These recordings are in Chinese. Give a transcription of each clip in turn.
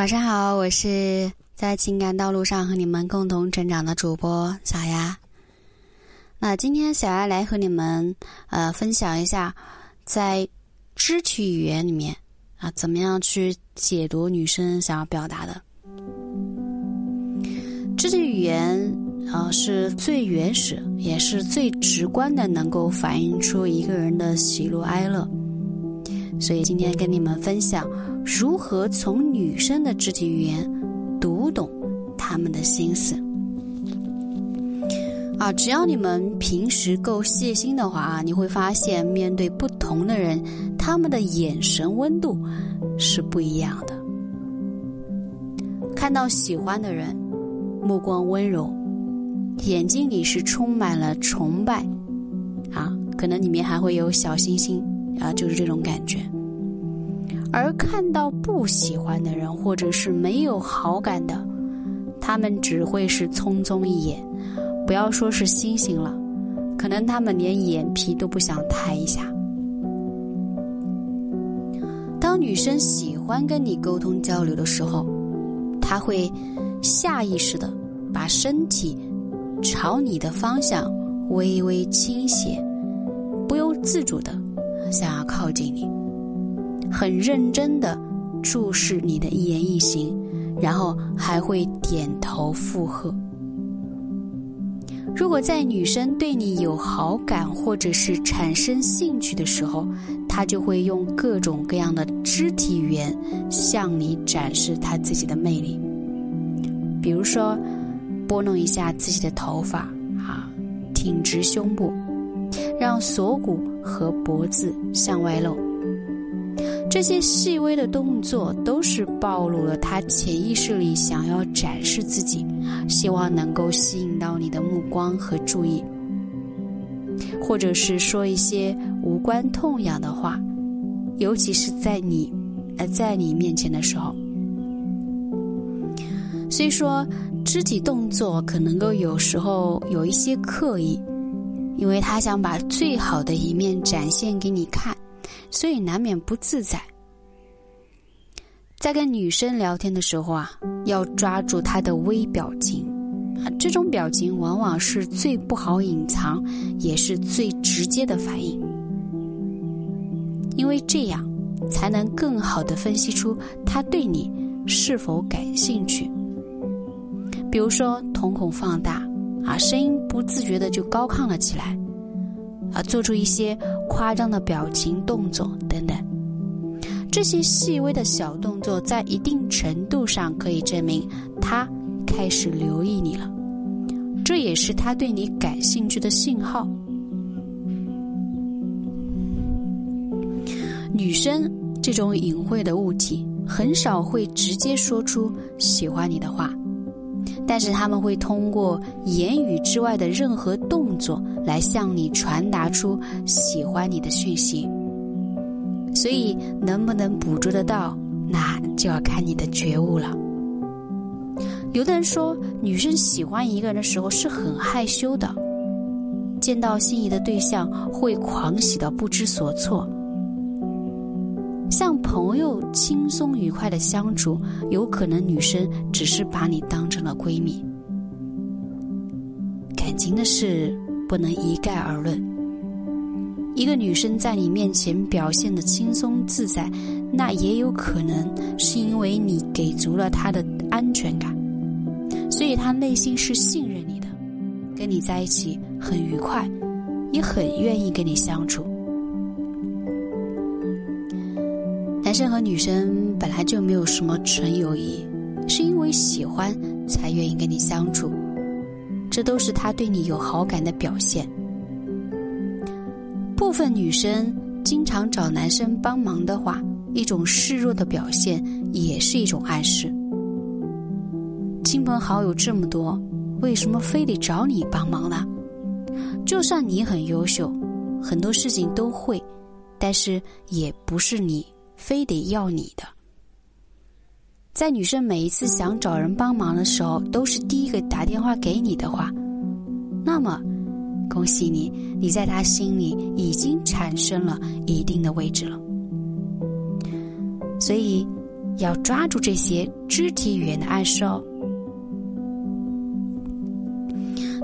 晚上好，我是在情感道路上和你们共同成长的主播小丫。那今天小丫来和你们呃分享一下，在肢体语言里面啊，怎么样去解读女生想要表达的。肢体语言啊是最原始也是最直观的，能够反映出一个人的喜怒哀乐。所以今天跟你们分享如何从女生的肢体语言读懂她们的心思。啊，只要你们平时够细心的话啊，你会发现面对不同的人，他们的眼神温度是不一样的。看到喜欢的人，目光温柔，眼睛里是充满了崇拜，啊，可能里面还会有小星星。啊，就是这种感觉。而看到不喜欢的人，或者是没有好感的，他们只会是匆匆一眼，不要说是星星了，可能他们连眼皮都不想抬一下。当女生喜欢跟你沟通交流的时候，她会下意识的把身体朝你的方向微微倾斜，不由自主的。想要靠近你，很认真的注视你的一言一行，然后还会点头附和。如果在女生对你有好感或者是产生兴趣的时候，她就会用各种各样的肢体语言向你展示她自己的魅力。比如说，拨弄一下自己的头发，啊，挺直胸部。让锁骨和脖子向外露，这些细微的动作都是暴露了他潜意识里想要展示自己，希望能够吸引到你的目光和注意，或者是说一些无关痛痒的话，尤其是在你呃在你面前的时候。虽说肢体动作可能够有时候有一些刻意。因为他想把最好的一面展现给你看，所以难免不自在。在跟女生聊天的时候啊，要抓住她的微表情啊，这种表情往往是最不好隐藏，也是最直接的反应。因为这样才能更好的分析出他对你是否感兴趣。比如说，瞳孔放大。啊，声音不自觉的就高亢了起来，啊，做出一些夸张的表情动作等等，这些细微的小动作在一定程度上可以证明他开始留意你了，这也是他对你感兴趣的信号。女生这种隐晦的物体很少会直接说出喜欢你的话。但是他们会通过言语之外的任何动作来向你传达出喜欢你的讯息，所以能不能捕捉得到，那就要看你的觉悟了。有的人说，女生喜欢一个人的时候是很害羞的，见到心仪的对象会狂喜到不知所措。轻松愉快的相处，有可能女生只是把你当成了闺蜜。感情的事不能一概而论。一个女生在你面前表现的轻松自在，那也有可能是因为你给足了她的安全感，所以她内心是信任你的，跟你在一起很愉快，也很愿意跟你相处。男生和女生本来就没有什么纯友谊，是因为喜欢才愿意跟你相处，这都是他对你有好感的表现。部分女生经常找男生帮忙的话，一种示弱的表现，也是一种暗示。亲朋好友这么多，为什么非得找你帮忙呢？就算你很优秀，很多事情都会，但是也不是你。非得要你的，在女生每一次想找人帮忙的时候，都是第一个打电话给你的话，那么，恭喜你，你在他心里已经产生了一定的位置了。所以，要抓住这些肢体语言的暗示哦。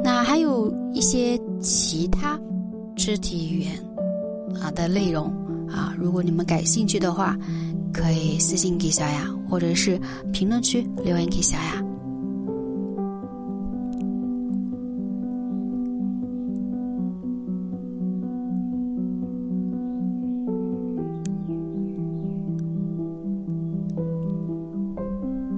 那还有一些其他肢体语言啊的内容啊，如果你们感兴趣的话，可以私信给小雅，或者是评论区留言给小雅。